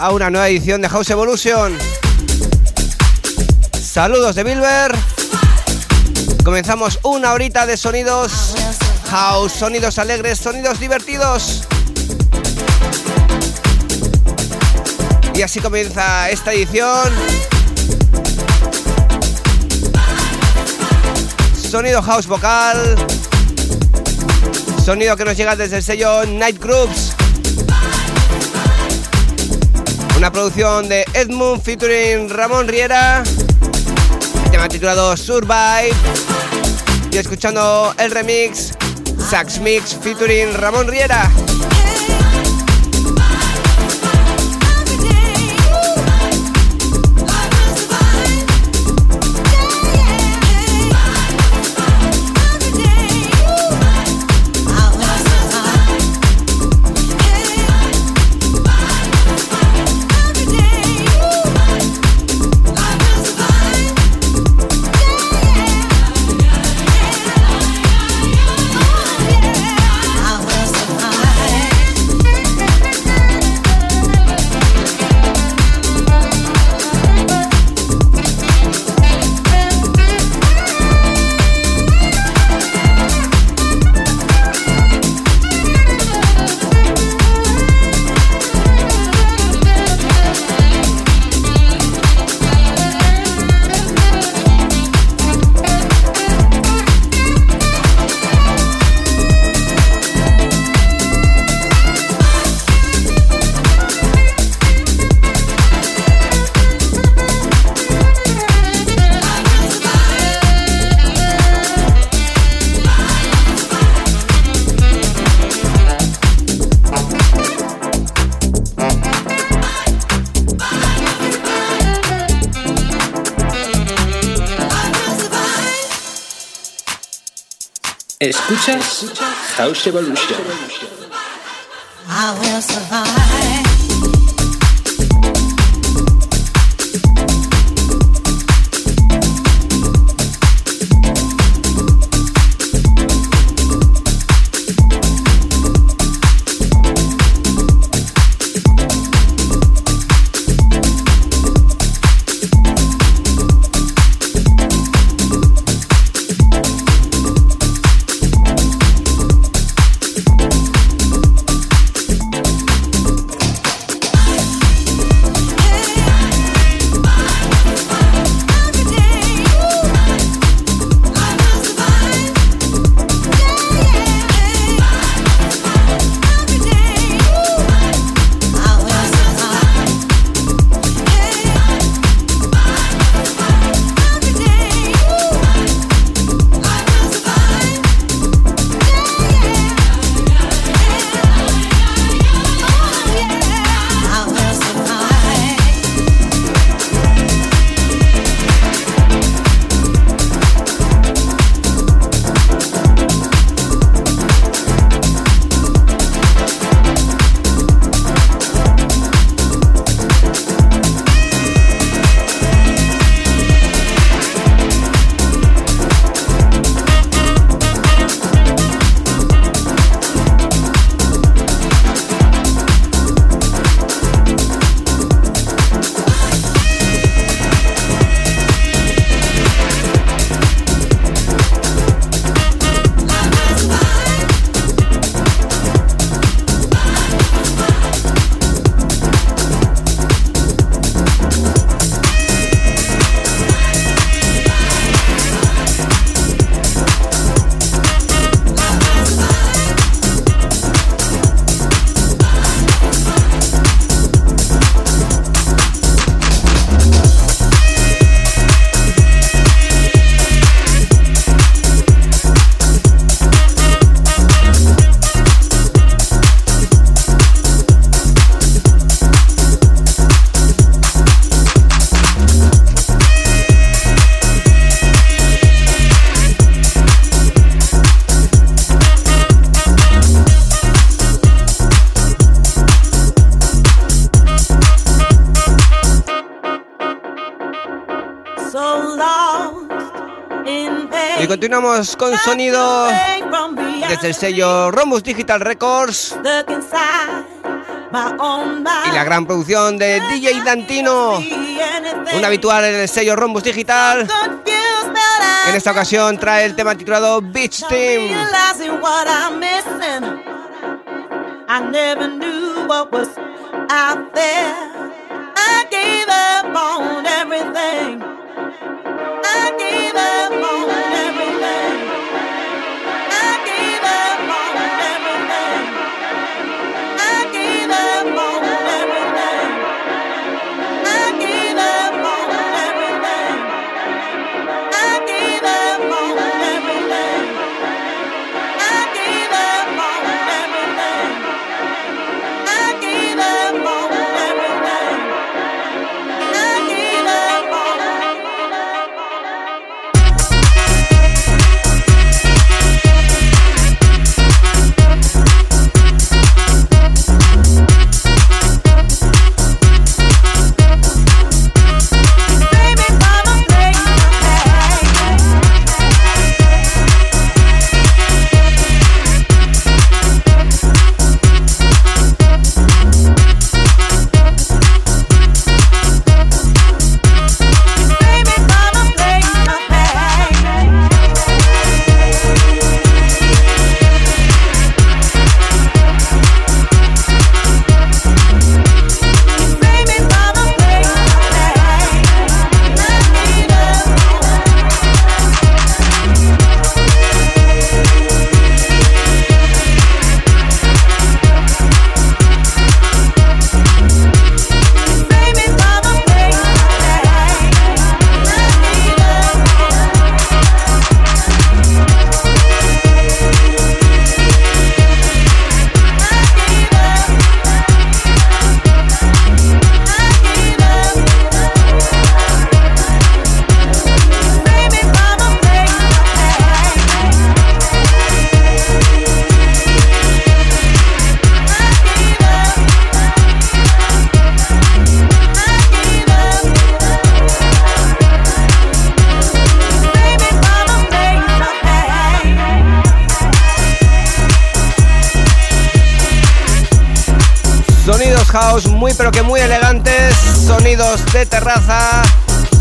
A una nueva edición de House Evolution. Saludos de Bilber. Comenzamos una horita de sonidos house, sonidos alegres, sonidos divertidos. Y así comienza esta edición. Sonido house vocal. Sonido que nos llega desde el sello Night Groups. Una producción de Edmund featuring Ramón Riera. tema titulado Survive. Y escuchando el remix Sax Mix featuring Ramón Riera. Escuchas House Evolution. Continuamos con sonido desde el sello Romus Digital Records y la gran producción de DJ Dantino, un habitual en el sello Romus Digital. En esta ocasión trae el tema titulado Beach Team. I never knew what was out there. I gave up on everything. I gave up on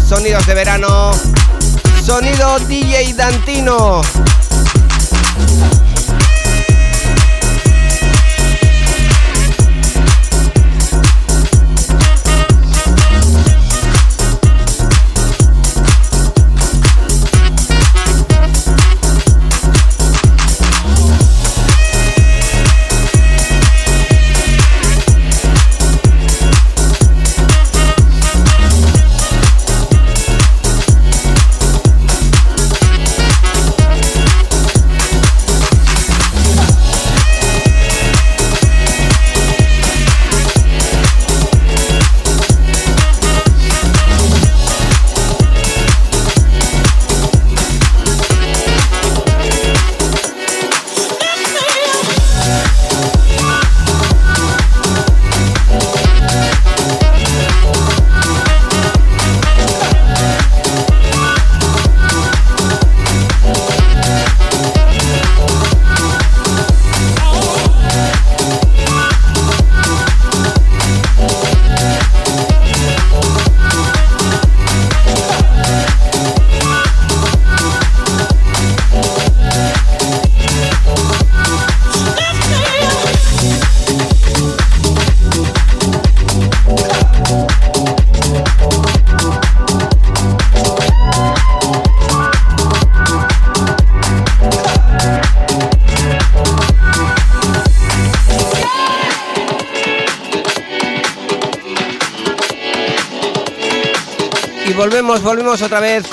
sonidos de verano, sonido DJ Dantino.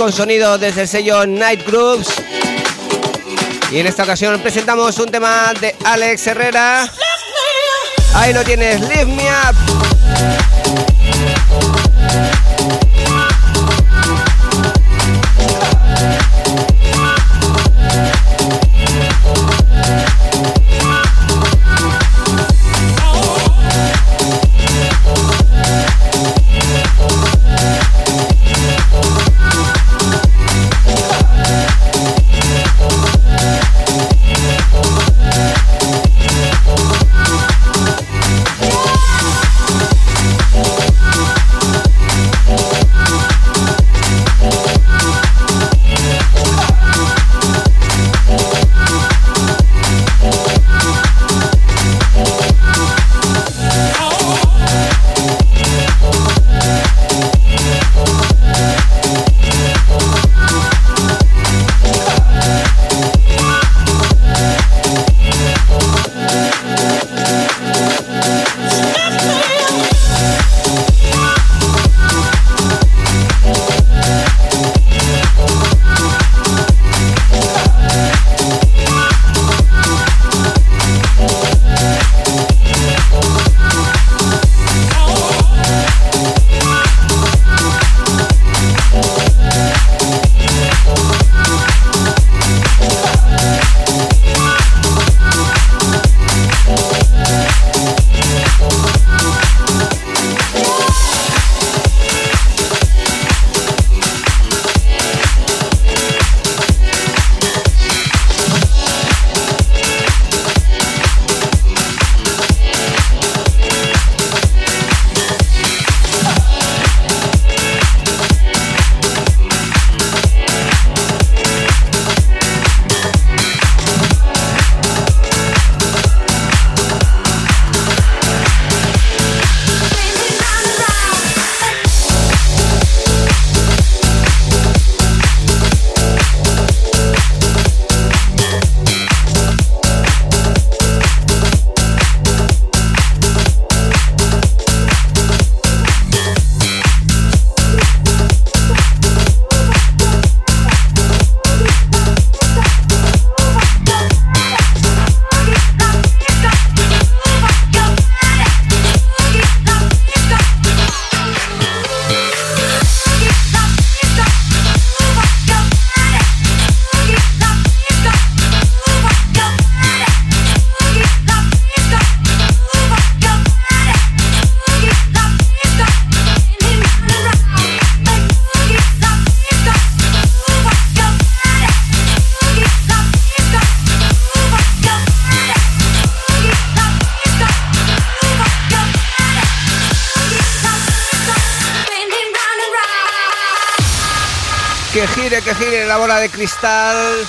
Con sonido desde el sello Night Groups. Y en esta ocasión presentamos un tema de Alex Herrera. Ahí lo tienes, Lift Me Up. Cristal.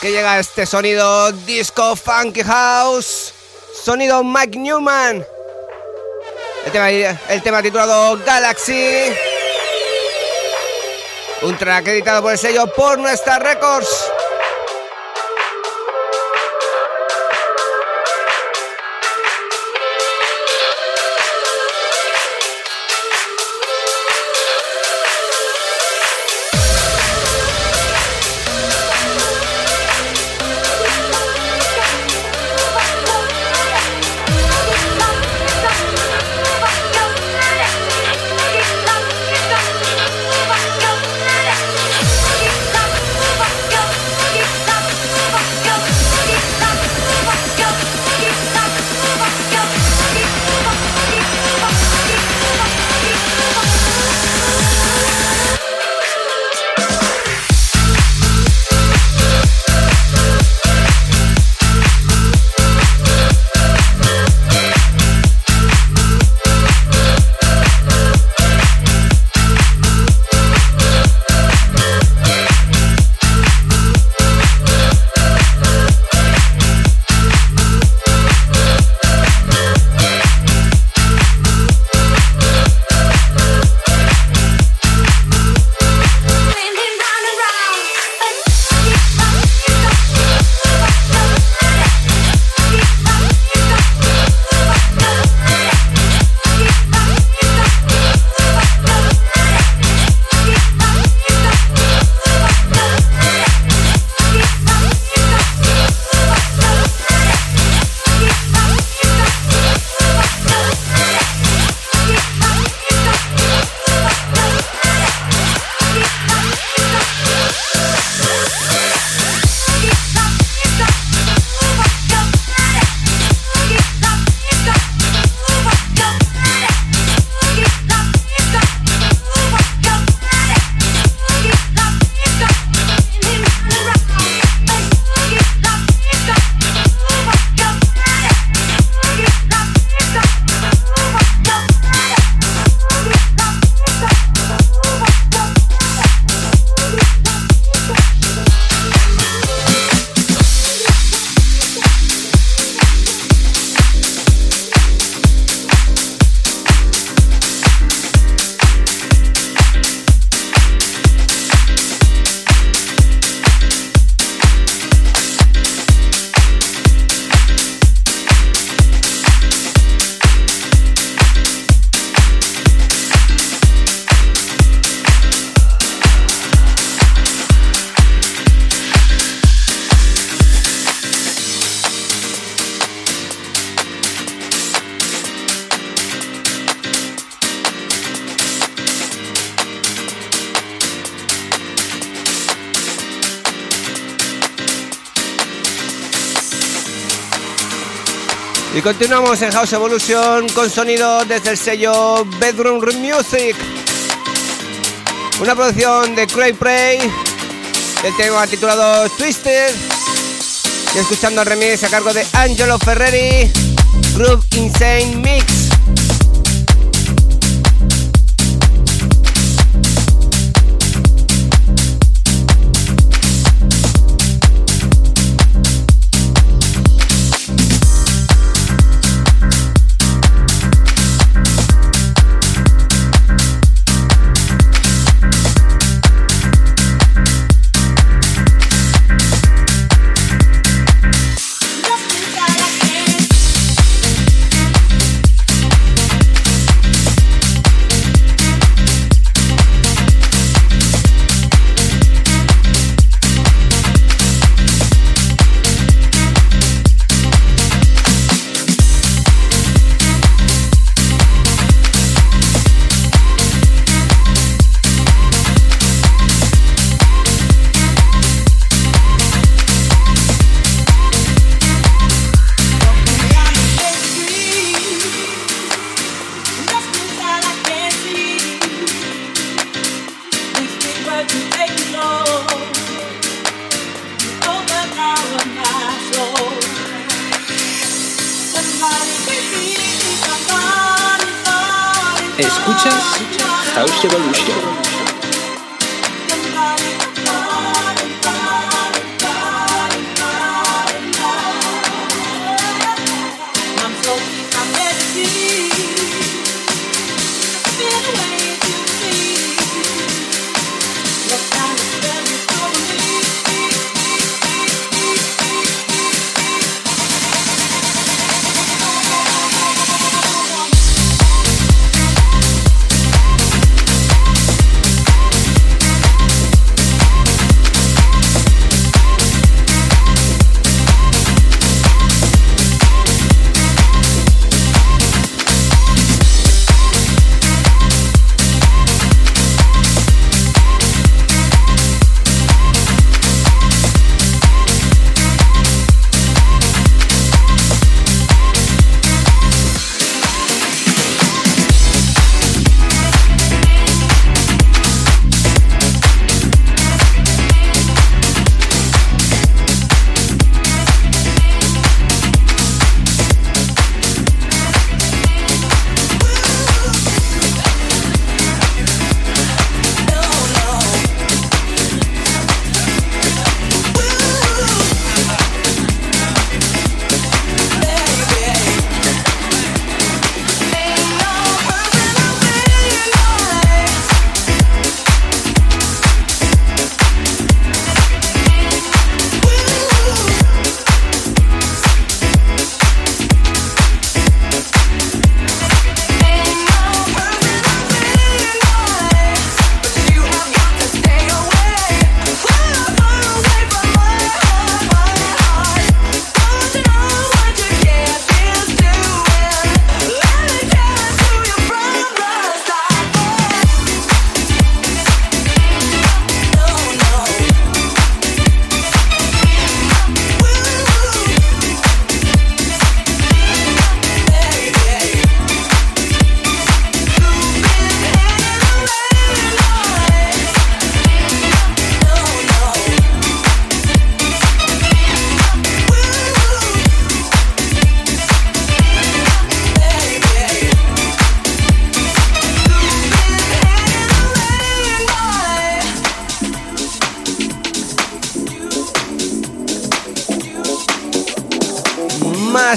Que llega este sonido disco funky house. Sonido Mike Newman. El tema, el tema titulado Galaxy. Un track editado por el sello por nuestra Records. Continuamos en House Evolution con sonido desde el sello Bedroom Music. Una producción de Cray Prey. El tema titulado Twisted. Y escuchando remix a cargo de Angelo Ferreri. Groove Insane Mix.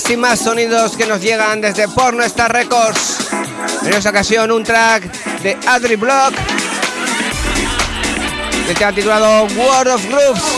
Y más sonidos que nos llegan desde Porno Star Records. En esta ocasión un track de Adri Block que ha titulado World of Grooves.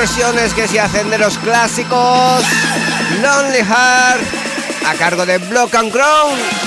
Versiones que se hacen de los clásicos. Lonely Heart a cargo de Block and Crown.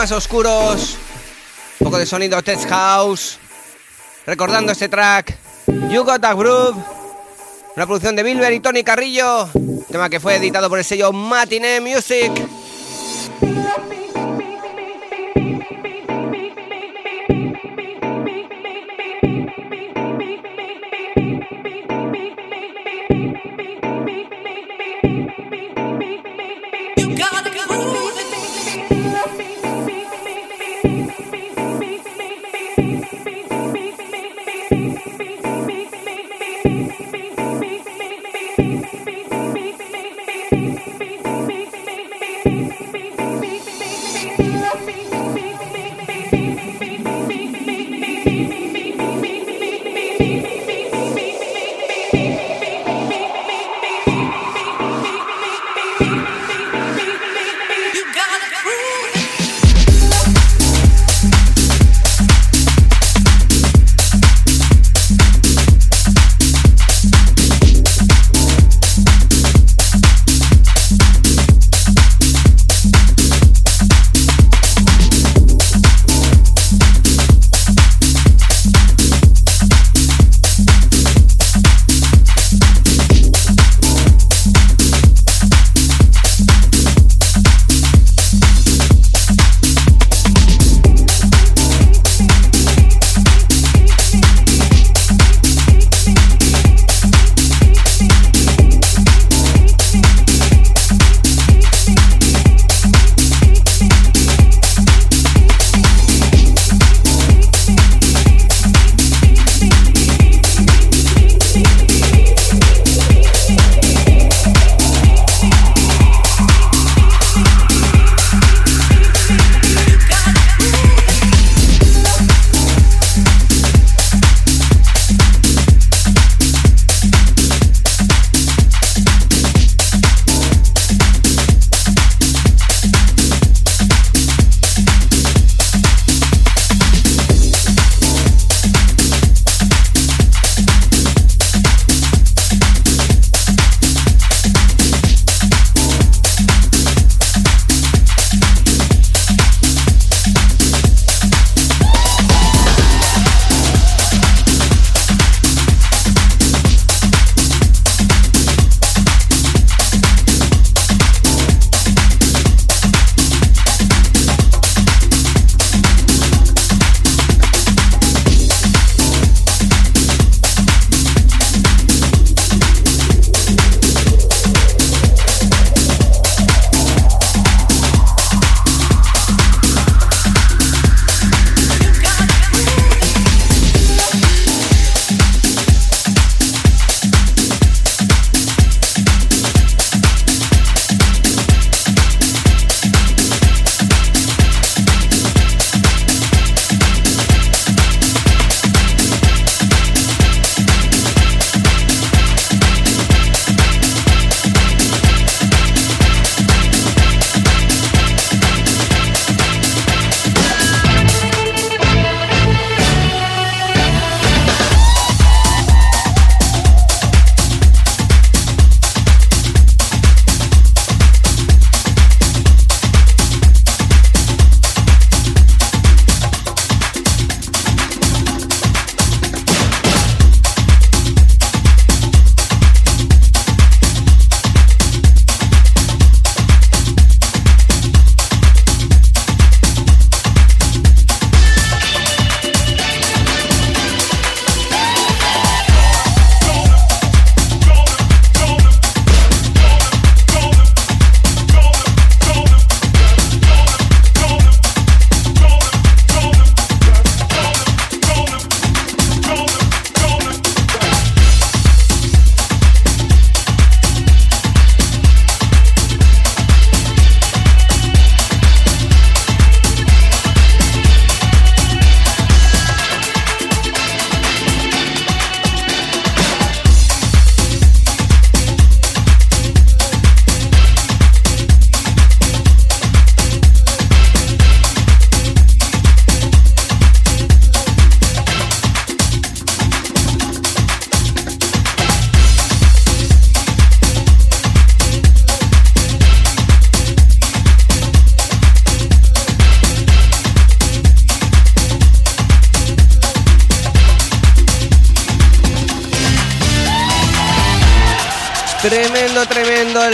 Más oscuros, un poco de sonido Tech House, recordando este track, You Got a Groove, una producción de Bilber y Tony Carrillo, tema que fue editado por el sello Matinee Music.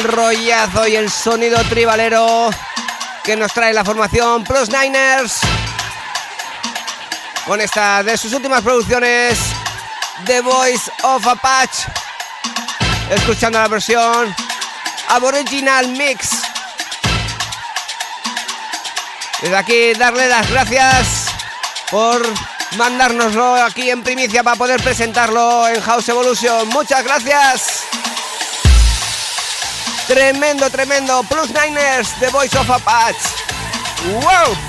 Rollazo y el sonido tribalero que nos trae la formación Plus Niners. Con esta de sus últimas producciones, The Voice of Apache. Escuchando la versión Aboriginal Mix. Desde aquí darle las gracias por mandárnoslo aquí en primicia para poder presentarlo en House Evolution. Muchas gracias. Tremendo, tremendo. Plus Niners, The Voice of Apache. ¡Wow!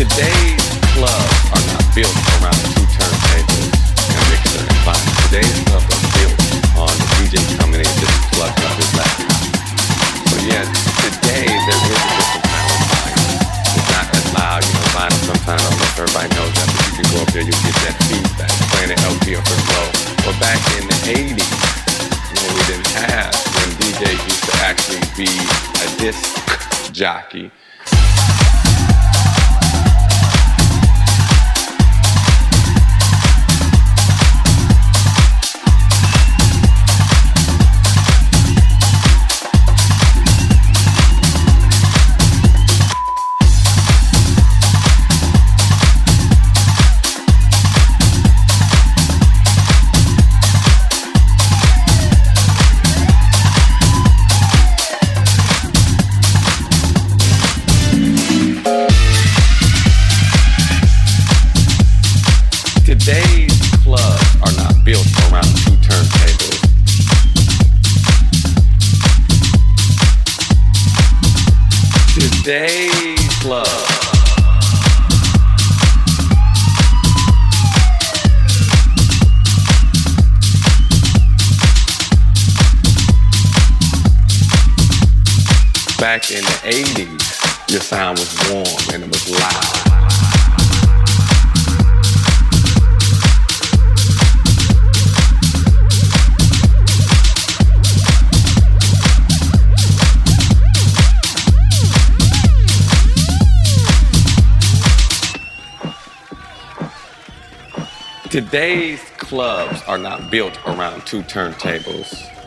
Today's clubs are not built around two turntables and mixer and box. Today's clubs are built on the DJ coming in just plugged up his laptop. So yeah, today there is a different sound of vinyl. It's not as loud, you know, vinyl sometimes, I don't know if everybody knows that, but you can go up there, you get that feedback, playing an LP or low. But back in the 80s, when we didn't have, when DJ used to actually be a disc jockey, in the 80s, your sound was warm and it was loud. Today's clubs are not built around two turntables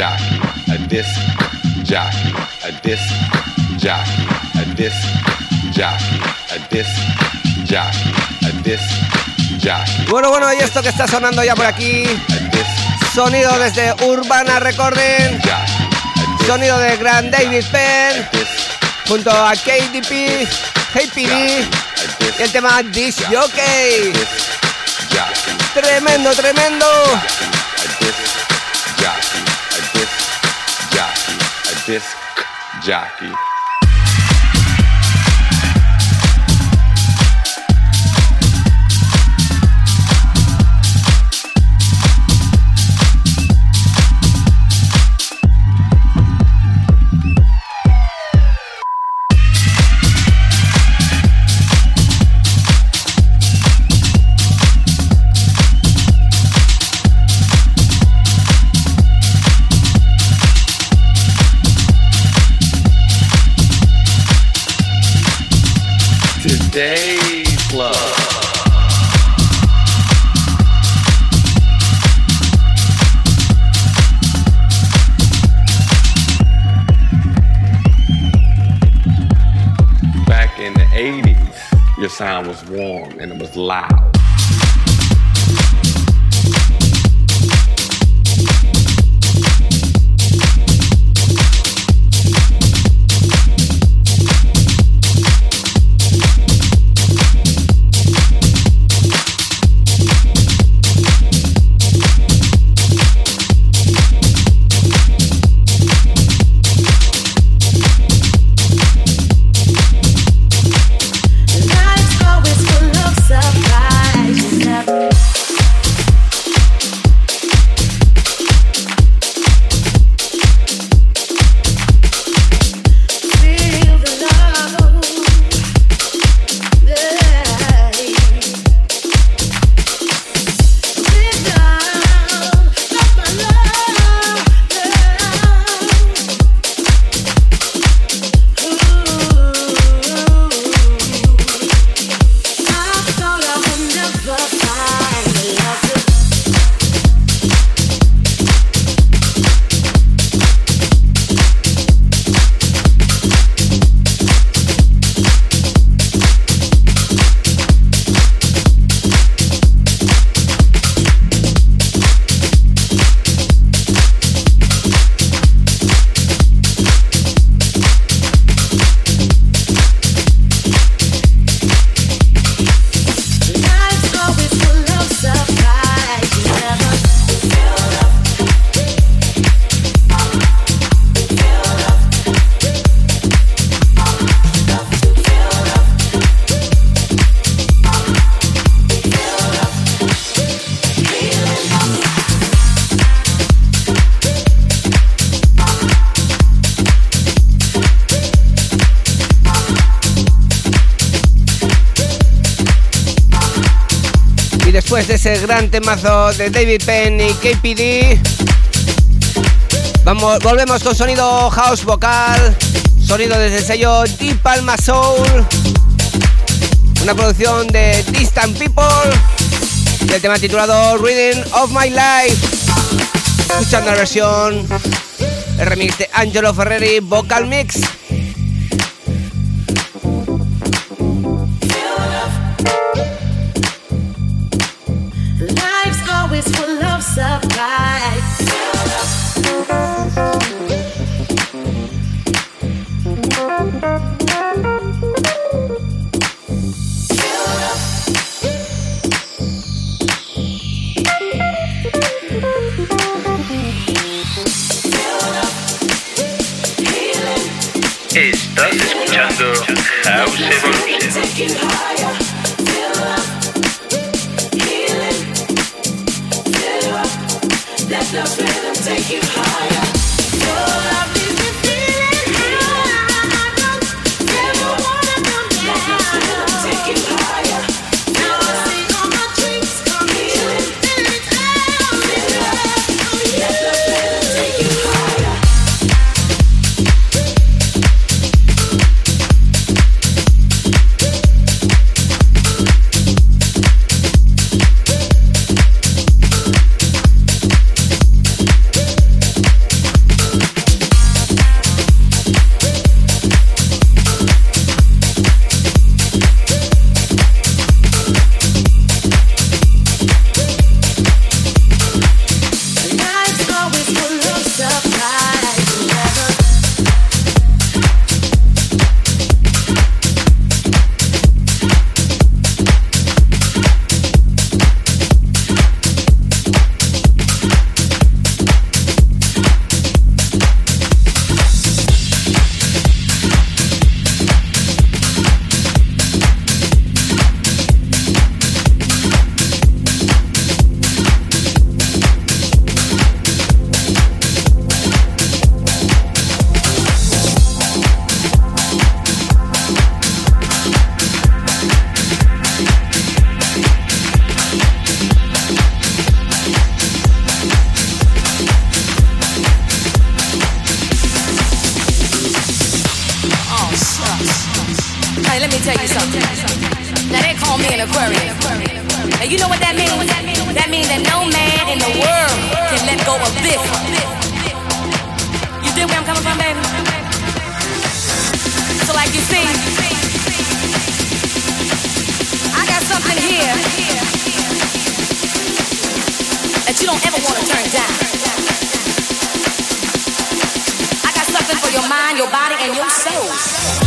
jockey, a disc jockey, a disc jockey, a disc jockey, a disc jockey, a disc jockey. Bueno, bueno, y esto que está sonando ya por aquí. Sonido desde Urbana Recording. Sonido de Grand David Penn. Junto a KDP, KPD. Y el tema Disc Jockey. Tremendo, tremendo. Disc jockey. Today's Love. Back in the 80s, your sound was warm and it was loud. Ese gran temazo de David Penn y KPD. Vamos, volvemos con sonido house vocal, sonido desde el sello Deep Palma Soul, una producción de Distant People, el tema titulado Reading of My Life. Escuchando la versión, el remix de Angelo Ferreri Vocal Mix. Your mind, your body, and your soul.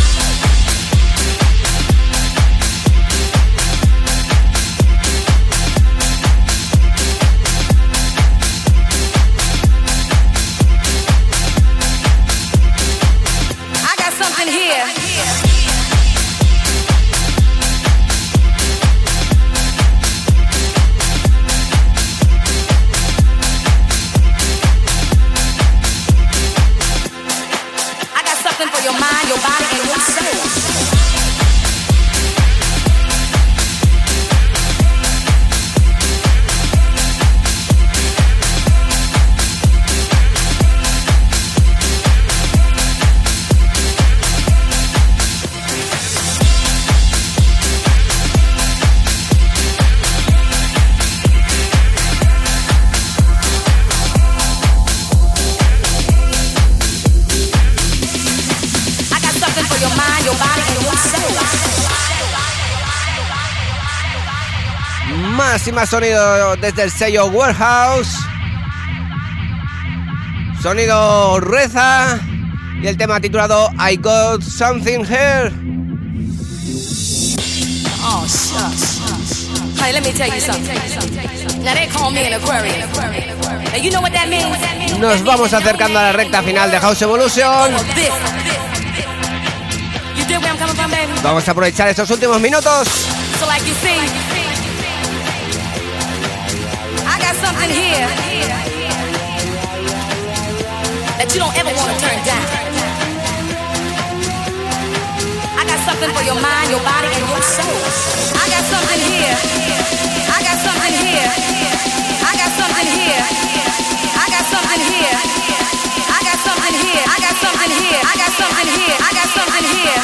Más sonido desde el sello Warehouse. Sonido Reza y el tema titulado I Got Something Here. Oh, shucks. Hey, let me tell you something. Now they call me an Aquarius. Now you know what that means? Nos vamos acercando a la recta final de House Evolution. Vamos a aprovechar estos últimos minutos. So like you see, something here that you don't ever want to turn down. I got something for your mind, your body, and your soul. I got something here. I got something here. I got something here. I got something here. I got something here. I got something here. I got something here. I got something here.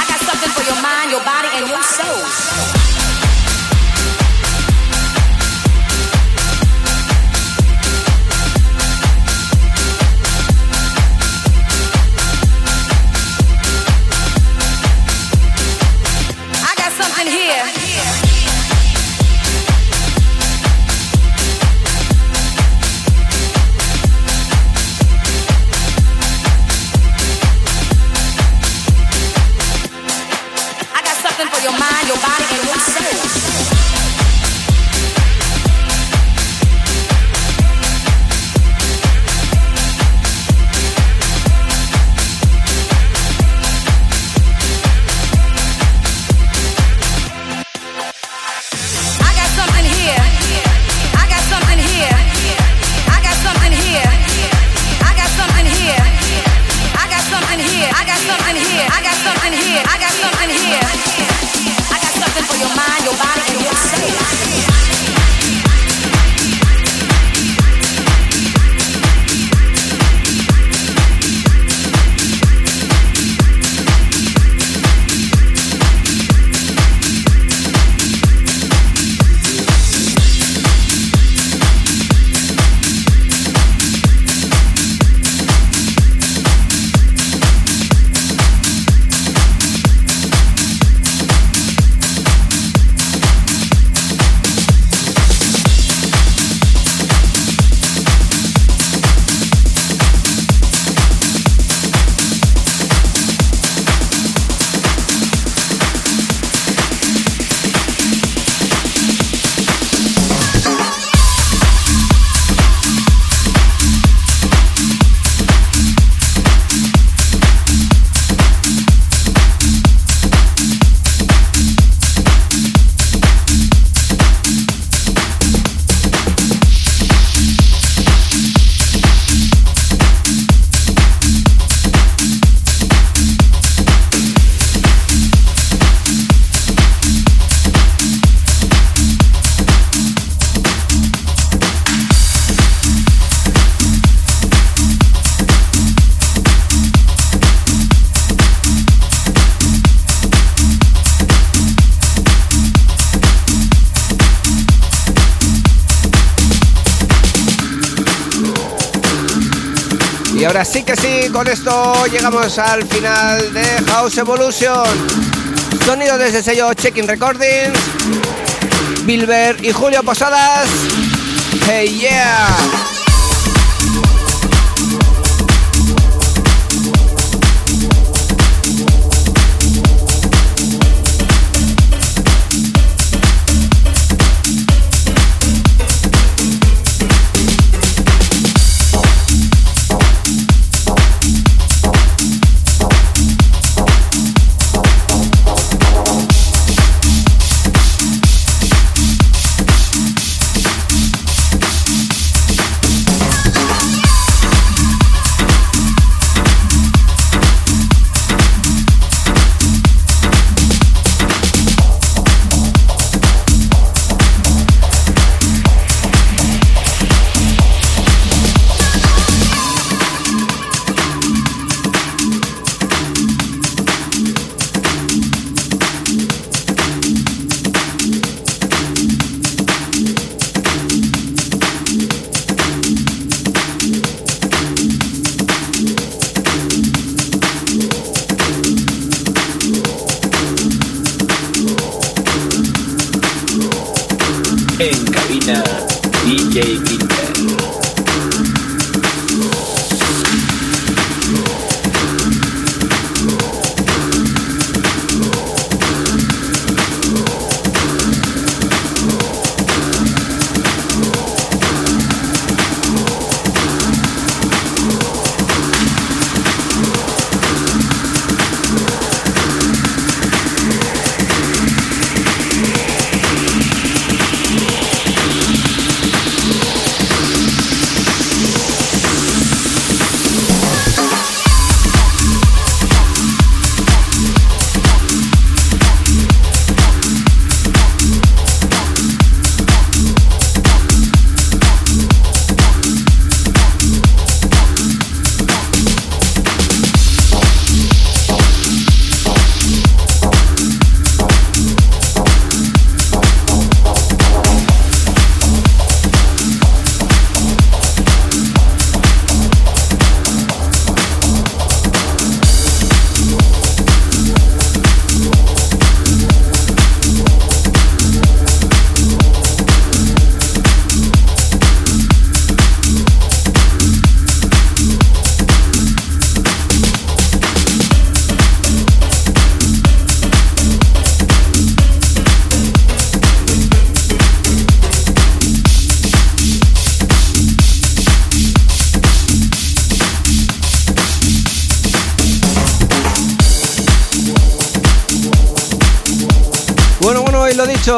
I got something for your mind, your body, and your soul. Llegamos al final de House Evolution. Sonido desde el sello Checking Recordings. Bilber y Julio Posadas. Hey yeah.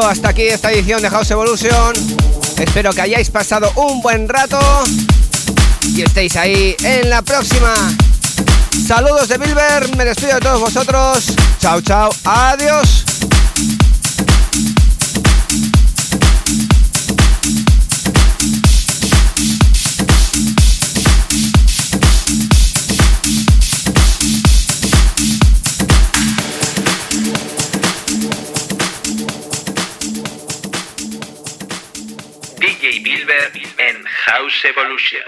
Hasta aquí esta edición de House Evolution. Espero que hayáis pasado un buen rato y estéis ahí en la próxima. Saludos de Bilber, me despido de todos vosotros. Chao, chao, adiós. Evolution.